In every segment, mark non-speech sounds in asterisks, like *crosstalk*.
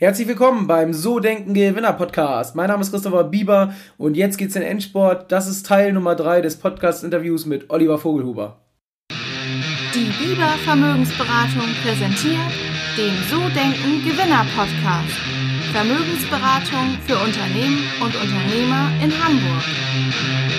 Herzlich willkommen beim So Denken Gewinner Podcast. Mein Name ist Christopher Bieber und jetzt geht's in Endsport. Das ist Teil Nummer 3 des Podcast-Interviews mit Oliver Vogelhuber. Die Bieber Vermögensberatung präsentiert den So Denken Gewinner Podcast. Vermögensberatung für Unternehmen und Unternehmer in Hamburg.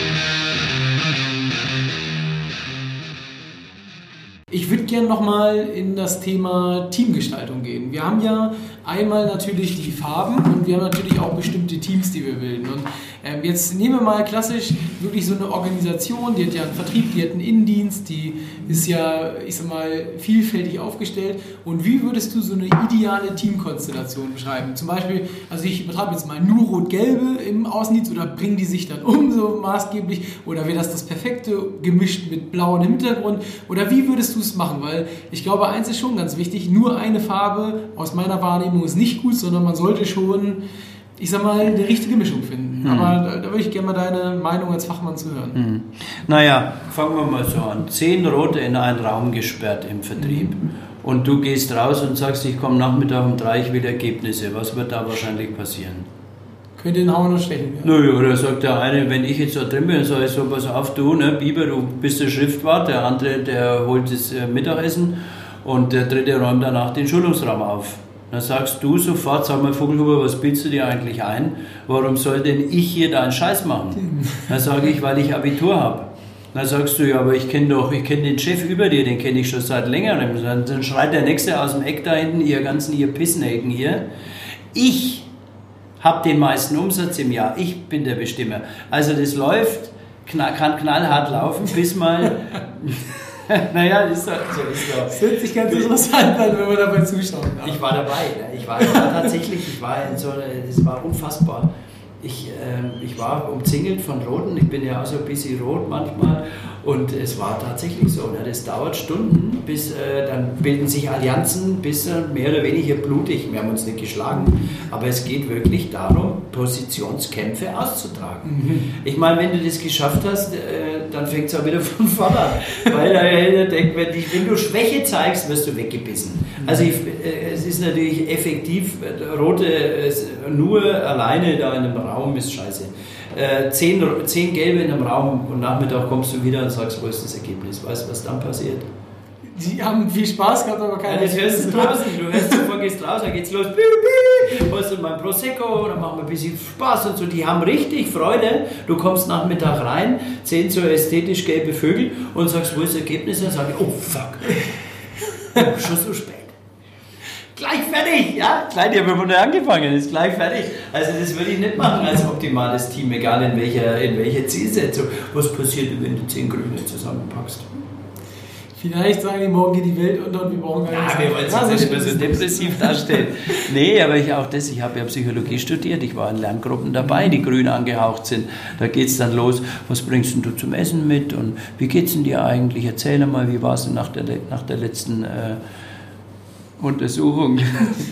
Ich würde gerne nochmal in das Thema Teamgestaltung gehen. Wir haben ja einmal natürlich die Farben und wir haben natürlich auch bestimmte Teams, die wir bilden. Und ähm, jetzt nehmen wir mal klassisch wirklich so eine Organisation, die hat ja einen Vertrieb, die hat einen Innendienst, die ist ja, ich sag mal, vielfältig aufgestellt. Und wie würdest du so eine ideale Teamkonstellation beschreiben? Zum Beispiel, also ich betreibe jetzt mal nur Rot-Gelbe im Außendienst oder bringen die sich dann um so maßgeblich? Oder wäre das das perfekte gemischt mit blauem Hintergrund? Oder wie würdest du es machen? Weil ich glaube, eins ist schon ganz wichtig, nur eine Farbe aus meiner Wahrnehmung ist nicht gut, sondern man sollte schon, ich sag mal, eine richtige Mischung finden. Mhm. Aber da, da, würde ich gerne mal deine Meinung als Fachmann zu hören. Mhm. Naja, fangen wir mal so an. Zehn Rote in einen Raum gesperrt im Vertrieb. Mhm. Und du gehst raus und sagst, ich komme Nachmittag um drei, ich will Ergebnisse. Was wird da wahrscheinlich passieren? Könnte den Hauen noch stechen. Ja. Naja, oder sagt der eine, wenn ich jetzt da drin bin, sage ich so, pass auf, du, ne, Biber, du bist der Schriftwart, der andere, der holt das äh, Mittagessen und der dritte räumt danach den Schulungsraum auf. Dann sagst du sofort, sag mal Vogelhuber, was bildest du dir eigentlich ein? Warum soll denn ich hier deinen Scheiß machen? Dann sage ich, weil ich Abitur habe. Dann sagst du, ja, aber ich kenne doch, ich kenne den Chef über dir, den kenne ich schon seit längerem. Dann, schreit der Nächste aus dem Eck da hinten, ihr ganzen, ihr Pissnägen hier. Ich habe den meisten Umsatz im Jahr. Ich bin der Bestimmer. Also das läuft, kann knallhart laufen, bis mal... *laughs* *laughs* naja, ist so, so ist so. Das hört sich ganz interessant an, wenn man dabei zuschaut. Ich war dabei. Ne? Ich, war, ich war tatsächlich, ich war in so, das war unfassbar. Ich, äh, ich war umzingelt von Roten, ich bin ja auch so ein bisschen rot manchmal und es war tatsächlich so, ne? das dauert Stunden, bis äh, dann bilden sich Allianzen, bis äh, mehr oder weniger blutig, wir haben uns nicht geschlagen, aber es geht wirklich darum, Positionskämpfe auszutragen. Mhm. Ich meine, wenn du das geschafft hast, äh, dann fängt es auch wieder *laughs* von vorne an, weil er denkt, wenn, wenn, du Schwäche zeigst, wirst du weggebissen. Mhm. Also ich, äh, es ist natürlich effektiv, äh, Rote nur alleine da in einem Raum ist scheiße äh, zehn, zehn Gelbe in einem Raum und Nachmittag kommst du wieder und sagst, wo ist das Ergebnis? Weißt du, was dann passiert? Die haben viel Spaß gehabt, aber keine ja, Das hörst du draußen. Du hörst, du gehst raus, dann geht's los. Holst du mal ein Prosecco, dann machen wir ein bisschen Spaß und so. Die haben richtig Freude. Du kommst Nachmittag rein, sehen so ästhetisch gelbe Vögel und sagst, wo ist das Ergebnis? Dann sage ich, oh fuck. *laughs* Schon so spät gleich fertig, ja, gleich, die haben wir angefangen, ist gleich fertig. Also das würde ich nicht machen als optimales Team, egal in welcher, in welcher Zielsetzung. Was passiert, wenn du zehn Grüne zusammenpackst? Vielleicht sagen die, morgen geht die Welt unter und wir brauchen gar nichts. Ja, wir wollen es nicht mehr so depressiv darstellen. *laughs* nee, aber ich auch das, ich habe ja Psychologie studiert, ich war in Lerngruppen dabei, die grün angehaucht sind. Da geht es dann los, was bringst du zum Essen mit und wie geht es dir eigentlich? Erzähl mal, wie war es nach der, nach der letzten... Äh, Untersuchung.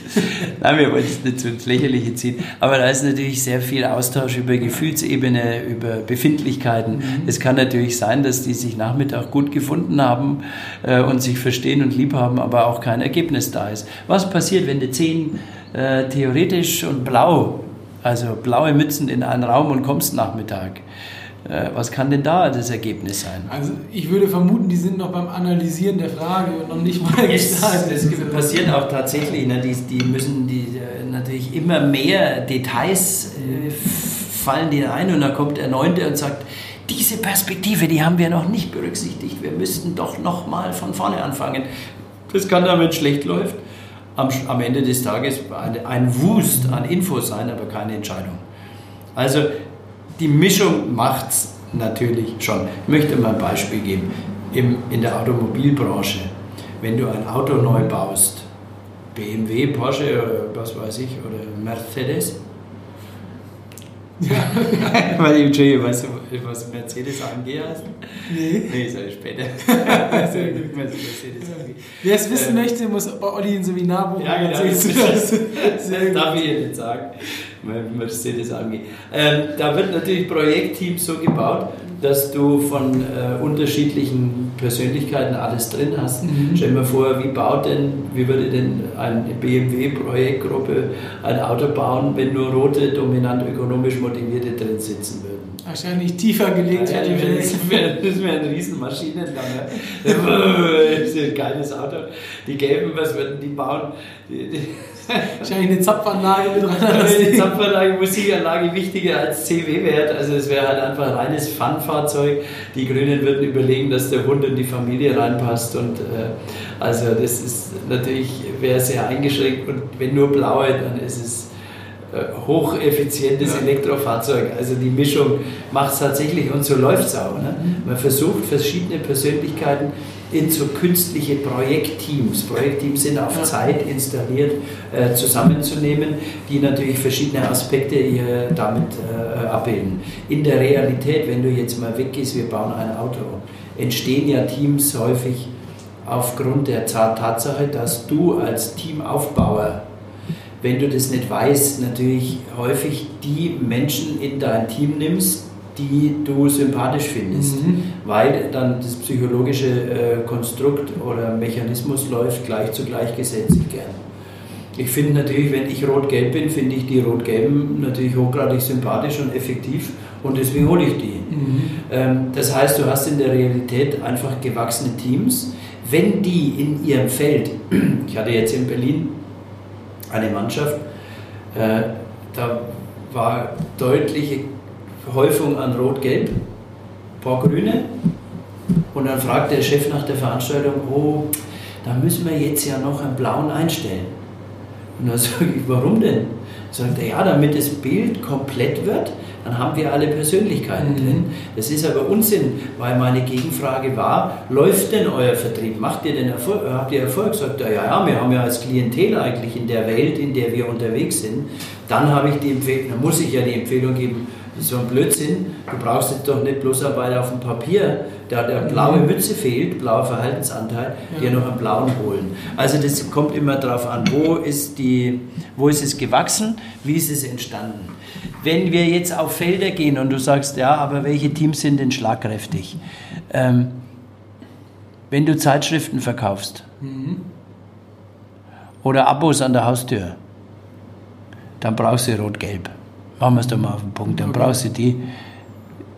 *laughs* Nein, wir wollen es nicht so ins Lächerliche ziehen. Aber da ist natürlich sehr viel Austausch über Gefühlsebene, über Befindlichkeiten. Mhm. Es kann natürlich sein, dass die sich Nachmittag gut gefunden haben äh, und sich verstehen und lieb haben, aber auch kein Ergebnis da ist. Was passiert, wenn du zehn äh, theoretisch und blau, also blaue Mützen in einen Raum und kommst Nachmittag? Äh, was kann denn da das Ergebnis sein? Also ich würde vermuten, die sind noch beim Analysieren der Frage und noch nicht mal gestartet. Das passiert auch tatsächlich. Ne? Die, die müssen die, äh, natürlich immer mehr Details äh, fallen denen ein und dann kommt der Neunte und sagt, diese Perspektive, die haben wir noch nicht berücksichtigt. Wir müssten doch noch mal von vorne anfangen. Das kann dann, wenn es schlecht läuft, am, am Ende des Tages ein, ein Wust an Infos sein, aber keine Entscheidung. Also die Mischung macht es natürlich schon. Ich möchte mal ein Beispiel geben. Im, in der Automobilbranche, wenn du ein Auto neu baust, BMW, Porsche oder was weiß ich, oder Mercedes, ja. *laughs* Weil Entschuldigung, weißt du, was Mercedes AMG heißt? Nee. Nee, sag ich später. *laughs* Wer es wissen ähm, möchte, muss bei Olli ein Seminar buchen. Ja, genau. Das, *laughs* das, das darf ich dir nicht sagen. Wie Mercedes angeht. Ähm, da wird natürlich Projektteams so gebaut, dass du von äh, unterschiedlichen Persönlichkeiten alles drin hast. Mhm. Stell dir mal vor, wie baut denn, wie würde denn eine BMW-Projektgruppe ein Auto bauen, wenn nur rote, dominant ökonomisch motivierte drin sitzen würden? Wahrscheinlich tiefer gelegt ja, ich das wäre wär ein riesen Maschinenlanger. *laughs* das ist ein geiles Auto. Die Gelben, was würden die bauen? Die, die *laughs* Wahrscheinlich eine Zapfanlage mit rein. *laughs* Eine Zapfanlage, Musikanlage wichtiger als CW-Wert. Also es wäre halt einfach ein reines Fun-Fahrzeug. Die Grünen würden überlegen, dass der Hund in die Familie reinpasst. Und äh, also das ist natürlich, wäre sehr eingeschränkt. Und wenn nur blaue, dann ist es äh, hocheffizientes ja. Elektrofahrzeug. Also die Mischung macht es tatsächlich und so läuft es auch. Ne? Mhm. Man versucht verschiedene Persönlichkeiten in so künstliche Projektteams, Projektteams sind auf. Zeit installiert, äh, zusammenzunehmen, die natürlich verschiedene Aspekte hier damit äh, abbilden. In der Realität, wenn du jetzt mal weggehst, wir bauen ein Auto, entstehen ja Teams häufig aufgrund der Tatsache, dass du als Teamaufbauer wenn du das nicht weißt, natürlich häufig die Menschen in dein Team nimmst, die du sympathisch findest, mhm. weil dann das psychologische äh, Konstrukt oder Mechanismus läuft gleich zu gleich gesetzt gern. Ich finde natürlich, wenn ich rot-gelb bin, finde ich die rot-gelben natürlich hochgradig sympathisch und effektiv und deswegen hole ich die. Mhm. Ähm, das heißt, du hast in der Realität einfach gewachsene Teams. Wenn die in ihrem Feld, *clears throat* ich hatte jetzt in Berlin eine Mannschaft, äh, da war deutliche Häufung an Rot-Gelb, ein paar Grüne. Und dann fragt der Chef nach der Veranstaltung, oh, da müssen wir jetzt ja noch einen blauen einstellen. Und dann *laughs* sage ich, warum denn? Sagt er, ja, damit das Bild komplett wird, dann haben wir alle Persönlichkeiten mhm. drin. Das ist aber Unsinn, weil meine Gegenfrage war, läuft denn euer Vertrieb? Macht ihr denn Erfolg? Habt ihr Erfolg? Sagt er, ja, ja, wir haben ja als Klientel eigentlich in der Welt, in der wir unterwegs sind. Dann habe ich die Empfehlung, dann muss ich ja die Empfehlung geben, so ein Blödsinn, du brauchst jetzt doch nicht bloß Arbeit auf dem Papier, da der blaue mhm. Mütze fehlt, blauer Verhaltensanteil, ja. dir noch einen blauen holen. Also das kommt immer darauf an, wo ist, die, wo ist es gewachsen, wie ist es entstanden. Wenn wir jetzt auf Felder gehen und du sagst, ja, aber welche Teams sind denn schlagkräftig? Ähm, wenn du Zeitschriften verkaufst mhm. oder Abos an der Haustür, dann brauchst du Rot-Gelb. Machen wir es doch mal auf den Punkt. Dann okay. brauchst du die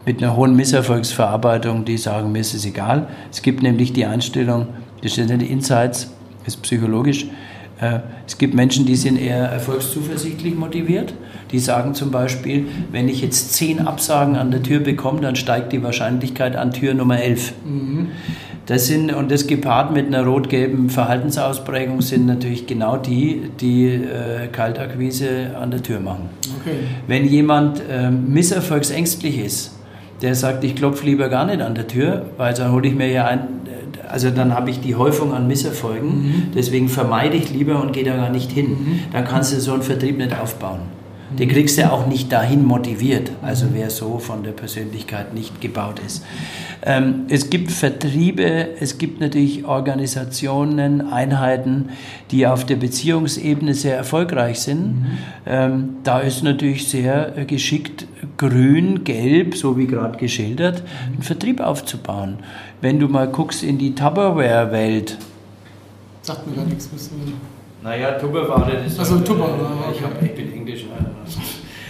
mit einer hohen Misserfolgsverarbeitung, die sagen, mir ist es egal. Es gibt nämlich die Einstellung, das sind die Insights, ist psychologisch. Äh, es gibt Menschen, die sind eher erfolgszuversichtlich motiviert. Die sagen zum Beispiel, wenn ich jetzt zehn Absagen an der Tür bekomme, dann steigt die Wahrscheinlichkeit an Tür Nummer 11. Mhm. Das sind, und das gepaart mit einer rot-gelben Verhaltensausprägung sind natürlich genau die, die äh, Kaltakquise an der Tür machen. Okay. Wenn jemand äh, misserfolgsängstlich ist, der sagt, ich klopfe lieber gar nicht an der Tür, weil dann hole ich mir ja ein, also dann habe ich die Häufung an Misserfolgen, mhm. deswegen vermeide ich lieber und gehe da gar nicht hin. Mhm. Dann kannst du so einen Vertrieb nicht aufbauen. Den kriegst du auch nicht dahin motiviert, also wer so von der Persönlichkeit nicht gebaut ist. Ähm, es gibt Vertriebe, es gibt natürlich Organisationen, Einheiten, die auf der Beziehungsebene sehr erfolgreich sind. Mhm. Ähm, da ist natürlich sehr geschickt grün, gelb, so wie gerade geschildert, einen Vertrieb aufzubauen. Wenn du mal guckst in die Tupperware-Welt, Sagt mir gar nichts, müssen wir. Naja, Tupperware, das ist. Also Tupperware. Okay. Ich, hab, ich bin Englisch.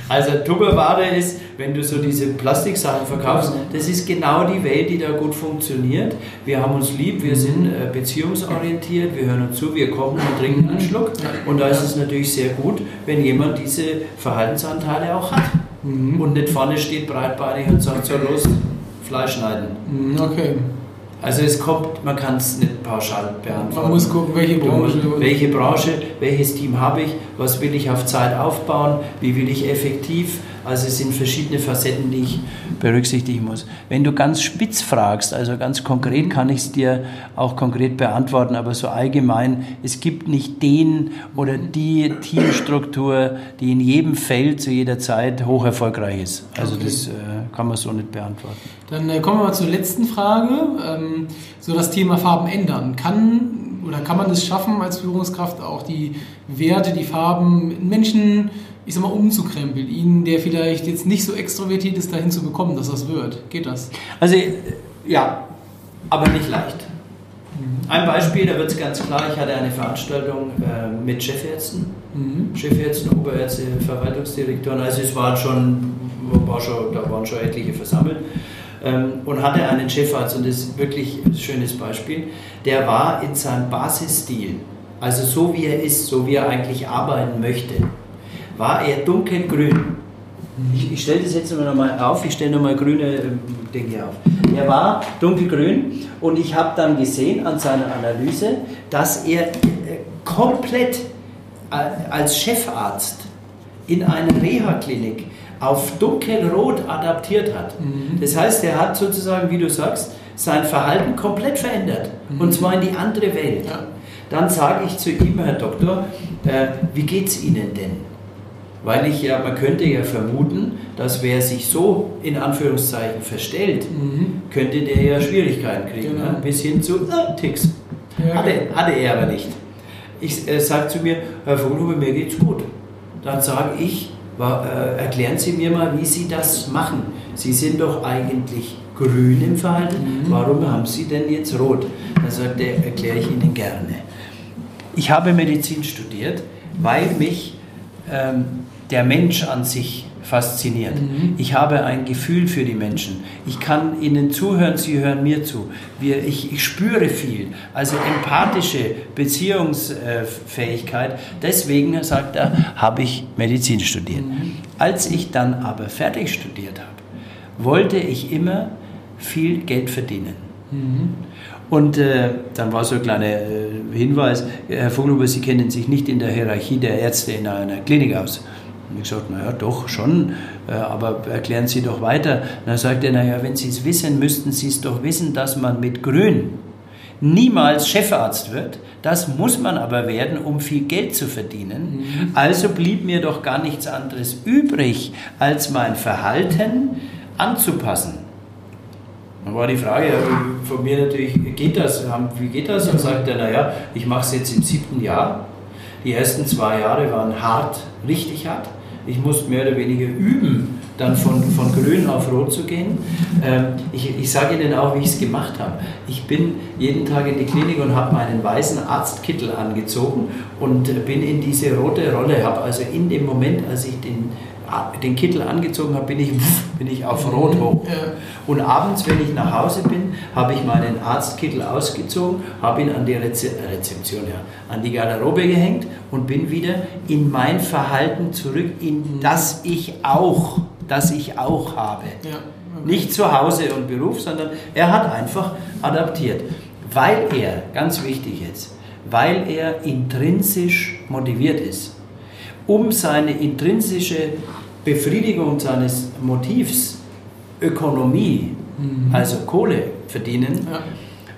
Also Tupperware ist, wenn du so diese Plastiksachen verkaufst, das ist genau die Welt, die da gut funktioniert. Wir haben uns lieb, wir sind äh, beziehungsorientiert, wir hören uns zu, wir kochen und trinken einen Schluck. Und da ist es natürlich sehr gut, wenn jemand diese Verhaltensanteile auch hat. Mhm. Und nicht vorne steht breitbeinig und sagt so los, Fleisch schneiden. Mhm, okay. Also es kommt, man kann es nicht pauschal beantworten. Man muss gucken, welche Branche. Welche Branche, welches Team habe ich, was will ich auf Zeit aufbauen, wie will ich effektiv. Also es sind verschiedene Facetten, die ich berücksichtigen muss. Wenn du ganz spitz fragst, also ganz konkret kann ich es dir auch konkret beantworten, aber so allgemein, es gibt nicht den oder die Teamstruktur, die in jedem Feld zu jeder Zeit hoch erfolgreich ist. Also okay. das äh, kann man so nicht beantworten. Dann äh, kommen wir mal zur letzten Frage. Ähm, so das Thema Farben ändern. Kann oder kann man es schaffen als Führungskraft auch die Werte, die Farben in Menschen, ich sag mal, umzukrempeln, ihnen, der vielleicht jetzt nicht so extrovertiert ist, dahin zu bekommen, dass das wird? Geht das? Also ja, aber nicht leicht. Ein Beispiel, da wird es ganz klar, ich hatte eine Veranstaltung äh, mit Chefärzten, mhm. Chefärzten, Oberärzte, Verwaltungsdirektoren, also es waren schon, war schon, da waren schon etliche versammelt ähm, und hatte einen Chefarzt und das ist wirklich ein schönes Beispiel, der war in seinem Basisstil, also so wie er ist, so wie er eigentlich arbeiten möchte, war er dunkelgrün. Ich, ich stelle das jetzt nochmal auf, ich stelle nochmal grüne ähm, Dinge auf. Er war dunkelgrün und ich habe dann gesehen an seiner Analyse, dass er äh, komplett äh, als Chefarzt in einer Reha-Klinik auf dunkelrot adaptiert hat. Mhm. Das heißt, er hat sozusagen, wie du sagst, sein Verhalten komplett verändert. Mhm. Und zwar in die andere Welt. Ja. Dann sage ich zu ihm, Herr Doktor, äh, wie geht es Ihnen denn? Weil ich ja, man könnte ja vermuten, dass wer sich so in Anführungszeichen verstellt, mhm. könnte der ja Schwierigkeiten kriegen. Genau. Ne? Bis hin zu äh, Ticks. Ja. Hatte, hatte er aber nicht. Ich äh, sage zu mir, Herr Vogelhuber, mir geht's gut. Dann sage ich, erklären Sie mir mal, wie Sie das machen. Sie sind doch eigentlich grün im Verhalten, mhm. warum haben Sie denn jetzt rot? Er, erkläre ich Ihnen gerne. Ich habe Medizin studiert, weil mich ähm, der Mensch an sich fasziniert. Mhm. Ich habe ein Gefühl für die Menschen. Ich kann ihnen zuhören, sie hören mir zu. Wir, ich, ich spüre viel. Also empathische Beziehungsfähigkeit. Deswegen, sagt er, habe ich Medizin studiert. Mhm. Als ich dann aber fertig studiert habe, wollte ich immer viel Geld verdienen. Mhm. Und äh, dann war so ein kleiner äh, Hinweis, Herr Vogelhuber, Sie kennen sich nicht in der Hierarchie der Ärzte in einer Klinik aus. Und ich sagte, naja, doch, schon, äh, aber erklären Sie doch weiter. Und dann sagte er, naja, wenn Sie es wissen, müssten Sie es doch wissen, dass man mit Grün niemals Chefarzt wird. Das muss man aber werden, um viel Geld zu verdienen. Mhm. Also blieb mir doch gar nichts anderes übrig, als mein Verhalten anzupassen. Dann war die Frage von mir natürlich, geht das? Wie geht das? Und sagt er, naja, ich mache es jetzt im siebten Jahr. Die ersten zwei Jahre waren hart, richtig hart. Ich musste mehr oder weniger üben, dann von, von grün auf rot zu gehen. Ähm, ich, ich sage Ihnen auch, wie ich es gemacht habe. Ich bin jeden Tag in die Klinik und habe meinen weißen Arztkittel angezogen und bin in diese rote Rolle, habe also in dem Moment, als ich den den Kittel angezogen habe, bin ich, bin ich auf Rot hoch. Und abends, wenn ich nach Hause bin, habe ich meinen Arztkittel ausgezogen, habe ihn an die Reze Rezeption, ja, an die Garderobe gehängt und bin wieder in mein Verhalten zurück, in das ich auch, das ich auch habe. Ja. Okay. Nicht zu Hause und Beruf, sondern er hat einfach adaptiert. Weil er, ganz wichtig jetzt, weil er intrinsisch motiviert ist um seine intrinsische Befriedigung seines Motivs, Ökonomie, mhm. also Kohle verdienen, ja.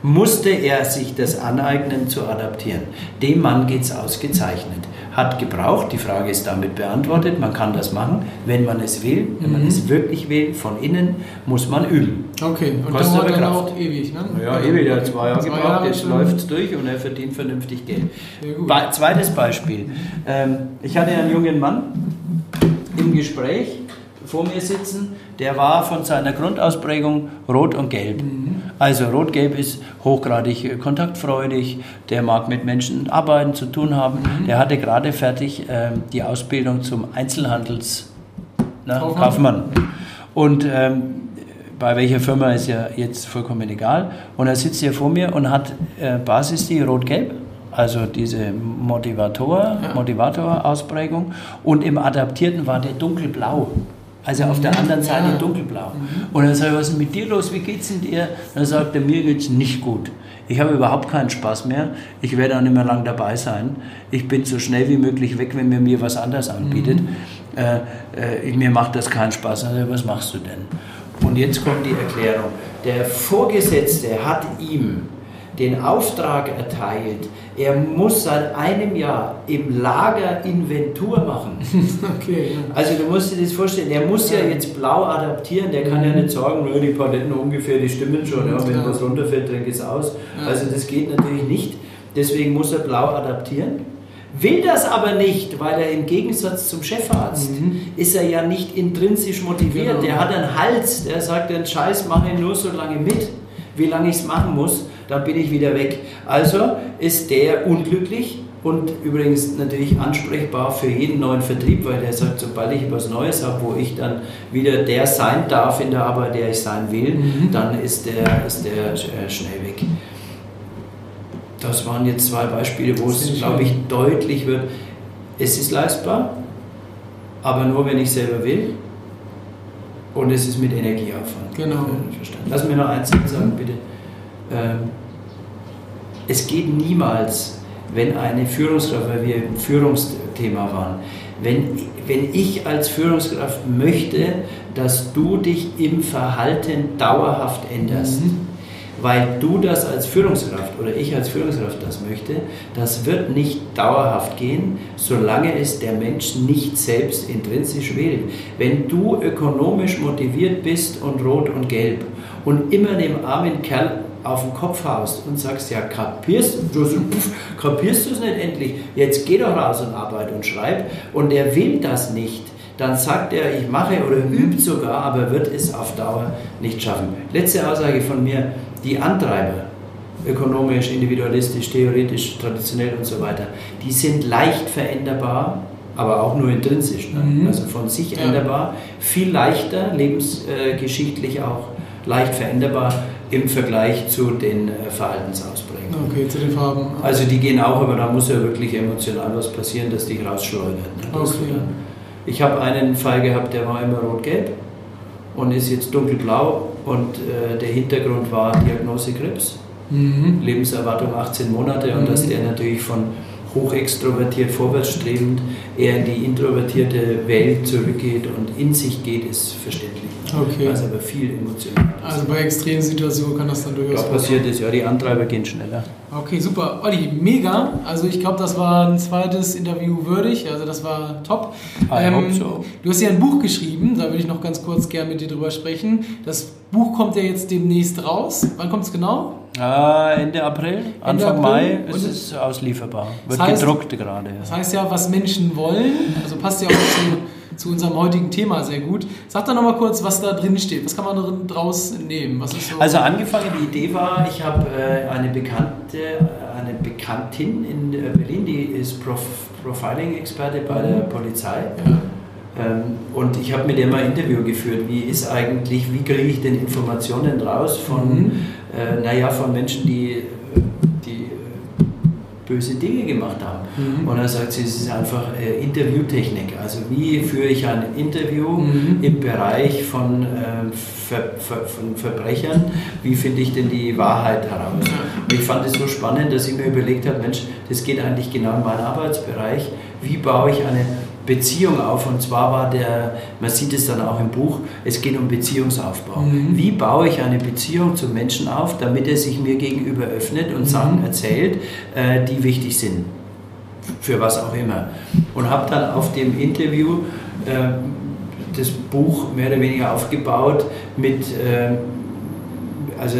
musste er sich das aneignen zu adaptieren. Dem Mann geht es ausgezeichnet. Hat gebraucht, die Frage ist damit beantwortet, man kann das machen, wenn man es will, wenn mhm. man es wirklich will, von innen muss man üben. Okay, und Kostet dauert dann auch ewig, ne? Ja, ewig, er hat zwei Jahre gebraucht, Jahre jetzt läuft es durch und er verdient vernünftig Geld. Zweites Beispiel. Ähm, ich hatte einen jungen Mann, im Gespräch vor mir sitzen, der war von seiner Grundausprägung rot und gelb. Mhm. Also rot-gelb ist hochgradig kontaktfreudig, der mag mit Menschen arbeiten, zu tun haben. Mhm. Der hatte gerade fertig äh, die Ausbildung zum Einzelhandels ne, Kaufmann. Und ähm, bei welcher Firma ist ja jetzt vollkommen egal. Und er sitzt hier vor mir und hat äh, Basis die rot-gelb also diese Motivator, ja. Motivator-Ausprägung. Und im Adaptierten war der dunkelblau. Also auf der anderen Seite ja. dunkelblau. Mhm. Und dann sage ich, was ist mit dir los? Wie geht's denn dir? Dann sagt er, mir geht's nicht gut. Ich habe überhaupt keinen Spaß mehr. Ich werde auch nicht mehr lang dabei sein. Ich bin so schnell wie möglich weg, wenn mir mir was anderes anbietet. Mhm. Äh, äh, mir macht das keinen Spaß. Also, was machst du denn? Und jetzt kommt die Erklärung. Der Vorgesetzte hat ihm den Auftrag erteilt, er muss seit einem Jahr im Lager Inventur machen. *laughs* Okay, ja. Also du musst dir das vorstellen, der muss ja. jetzt blau adaptieren, der kann ja mhm. nicht sagen, die Paletten ungefähr, die stimmen schon, ja, wenn ja. was runterfällt, dann geht es aus. Also das geht natürlich nicht. deswegen muss er blau adaptieren. Will das aber nicht, weil er im Gegensatz zum Chefarzt mhm. ist er ja nicht intrinsisch motiviert. Genau. Der hat einen Hals, der sagt, den Scheiß mache ich nur so lange mit, wie lange ich es machen muss, dann bin ich wieder weg. Also ist der unglücklich und übrigens natürlich ansprechbar für jeden neuen Vertrieb, weil der sagt, sobald ich etwas Neues habe, wo ich dann wieder der sein darf in der Arbeit, der ich sein will, mhm. dann ist der, ist der äh, schnell weg. Das waren jetzt zwei Beispiele, wo es, glaube ich, deutlich wird, es ist leistbar, aber nur, wenn ich selber will. Und es ist mit Energieaufwand. Genau. Verstanden. Lass mir noch eins sagen, bitte. Ähm, es geht niemals, wenn eine Führungskraft, weil wir im Führungsthema waren, wenn, wenn ich als Führungskraft möchte, dass du dich im Verhalten dauerhaft änderst, mhm weil du das als Führungskraft oder ich als Führungskraft das möchte, das wird nicht dauerhaft gehen, solange es der Mensch nicht selbst intrinsisch will. Wenn du ökonomisch motiviert bist und rot und gelb und immer dem armen Kerl auf den Kopf haust und sagst, ja, kapierst du *laughs* kapierst es nicht endlich, jetzt geh doch raus und arbeite und schreib und er will das nicht, dann sagt er, ich mache oder übt sogar, aber wird es auf Dauer nicht schaffen. Letzte Aussage von mir, die Antreiber, ökonomisch, individualistisch, theoretisch, traditionell und so weiter, die sind leicht veränderbar, aber auch nur intrinsisch, ne? mhm. also von sich ja. änderbar, viel leichter, lebensgeschichtlich auch leicht veränderbar im Vergleich zu den äh, Verhaltensausprägungen. Okay, zu den Farben. Also die gehen auch, aber da muss ja wirklich emotional was passieren, dass die rausschleudern. Ne? Okay. Ich habe einen Fall gehabt, der war immer rot-gelb und ist jetzt dunkelblau und äh, der Hintergrund war Diagnose Krebs, mhm. Lebenserwartung 18 Monate und mhm. dass der natürlich von hochextrovertiert, vorwärtsstrebend eher in die introvertierte Welt zurückgeht und in sich geht, ist verständlich. Okay. Also aber viel emotional. Also bei extremen Situationen kann das dann durchaus passieren. passiert ist, ja, die Antreiber gehen schneller. Okay, super. Olli, mega. Also ich glaube, das war ein zweites Interview würdig. Also das war top. Ähm, so. Du hast ja ein Buch geschrieben, da würde ich noch ganz kurz gerne mit dir drüber sprechen. Das Buch kommt ja jetzt demnächst raus. Wann kommt es genau? Äh, Ende April, Ende Anfang April. Mai ist es auslieferbar. Wird das heißt, gedruckt gerade. Das heißt ja, was Menschen wollen. Also passt ja auch zu zu unserem heutigen Thema sehr gut. Sag doch nochmal kurz, was da drin steht. Was kann man daraus nehmen? Was ist so also angefangen, die Idee war, ich habe äh, eine Bekannte, eine Bekanntin in äh, Berlin, die ist Prof Profiling-Experte bei der mhm. Polizei. Ja. Ähm, und ich habe mit ihr mal ein Interview geführt. Wie ist eigentlich, wie kriege ich denn Informationen raus von, mhm. äh, naja, von Menschen, die böse Dinge gemacht haben. Mhm. Und er sagt sie, es ist einfach äh, Interviewtechnik. Also wie führe ich ein Interview mhm. im Bereich von, äh, Ver, Ver, von Verbrechern? Wie finde ich denn die Wahrheit heraus? Und ich fand es so spannend, dass ich mir überlegt habe, Mensch, das geht eigentlich genau in meinen Arbeitsbereich. Wie baue ich eine Beziehung auf. Und zwar war der, man sieht es dann auch im Buch, es geht um Beziehungsaufbau. Mhm. Wie baue ich eine Beziehung zum Menschen auf, damit er sich mir gegenüber öffnet und mhm. Sachen erzählt, äh, die wichtig sind. Für was auch immer. Und habe dann auf dem Interview äh, das Buch mehr oder weniger aufgebaut mit, äh, also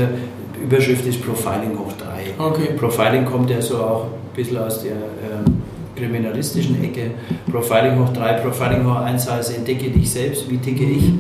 Überschrift ist Profiling hoch 3. Okay. Profiling kommt ja so auch ein bisschen aus der ähm, kriminalistischen Ecke. Profiling hoch 3, Profiling hoch 1 heißt, entdecke dich selbst, wie ticke ich.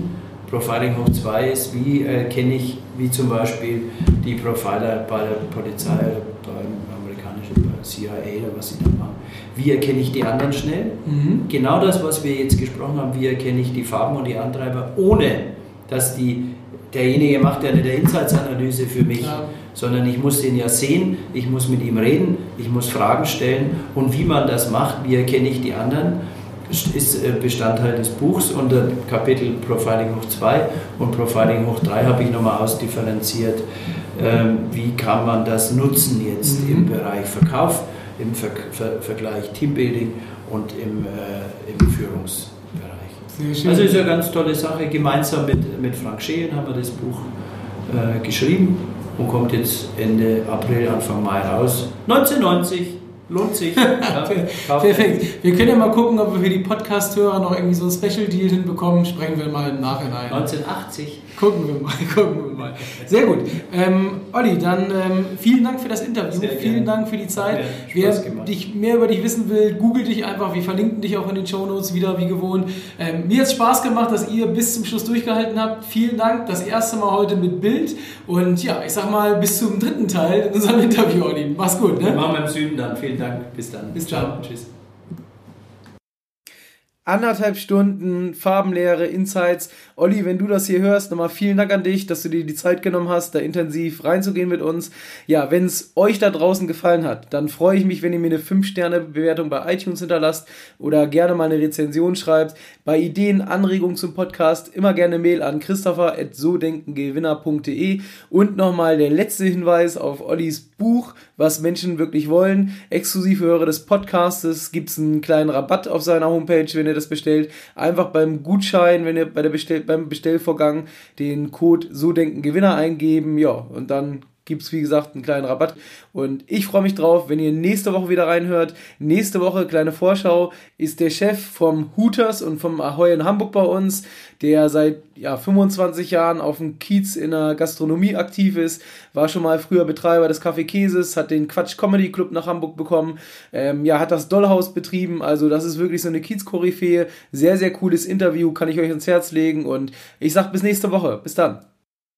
Profiling hoch 2 ist, wie äh, kenne ich, wie zum Beispiel die Profiler bei der Polizei oder beim amerikanischen bei CIA oder was sie da machen. Wie erkenne ich die anderen schnell? Mhm. Genau das, was wir jetzt gesprochen haben, wie erkenne ich die Farben und die Antreiber, ohne dass die, derjenige macht ja eine Inhaltsanalyse für mich. Klar sondern ich muss ihn ja sehen, ich muss mit ihm reden, ich muss Fragen stellen und wie man das macht, wie erkenne ich die anderen, ist äh, Bestandteil des Buchs unter Kapitel Profiling hoch 2 und Profiling hoch 3 habe ich nochmal ausdifferenziert, ähm, wie kann man das nutzen jetzt mhm. im Bereich Verkauf, im Ver Ver Vergleich Teambuilding und im, äh, im Führungsbereich. Also ist eine ganz tolle Sache. Gemeinsam mit, mit Frank Schehen haben wir das Buch äh, geschrieben und kommt jetzt Ende April, Anfang Mai raus. 1990 lohnt sich. *laughs* Ja, Perfekt. Wir können ja mal gucken, ob wir für die Podcast-Hörer noch irgendwie so ein Special-Deal hinbekommen. Sprechen wir mal im Nachhinein. 1980. Gucken wir mal, *laughs* gucken wir mal. Sehr gut. Ähm, Olli, dann ähm, vielen Dank für das Interview. Vielen Dank für die Zeit. Wer dich, mehr über dich wissen will, google dich einfach. Wir verlinken dich auch in den Show Notes wieder, wie gewohnt. Ähm, mir hat es Spaß gemacht, dass ihr bis zum Schluss durchgehalten habt. Vielen Dank. Das erste Mal heute mit Bild. Und ja, ich sag mal, bis zum dritten Teil in unserem Interview, Olli. Mach's gut. Ne? Machen wir im Süden dann. Vielen Dank. Bis dann. Bis dann. Tschüss anderthalb Stunden Farbenlehre, Insights. Olli, wenn du das hier hörst, nochmal vielen Dank an dich, dass du dir die Zeit genommen hast, da intensiv reinzugehen mit uns. Ja, wenn es euch da draußen gefallen hat, dann freue ich mich, wenn ihr mir eine 5-Sterne-Bewertung bei iTunes hinterlasst oder gerne mal eine Rezension schreibt. Bei Ideen, Anregungen zum Podcast immer gerne Mail an christopher.sodenkengewinner.de und nochmal der letzte Hinweis auf Ollis Buch, was Menschen wirklich wollen. Exklusiv Hörer des Podcastes gibt es einen kleinen Rabatt auf seiner Homepage, wenn ihr das bestellt, einfach beim Gutschein, wenn ihr bei der Bestell beim Bestellvorgang den Code So Denken Gewinner eingeben, ja, und dann gibt es, wie gesagt, einen kleinen Rabatt. Und ich freue mich drauf, wenn ihr nächste Woche wieder reinhört. Nächste Woche, kleine Vorschau, ist der Chef vom Hooters und vom Ahoy in Hamburg bei uns, der seit ja, 25 Jahren auf dem Kiez in der Gastronomie aktiv ist, war schon mal früher Betreiber des Café Käses, hat den Quatsch Comedy Club nach Hamburg bekommen, ähm, ja, hat das Dollhaus betrieben, also das ist wirklich so eine Kiez-Koryphäe. Sehr, sehr cooles Interview, kann ich euch ins Herz legen und ich sag bis nächste Woche. Bis dann.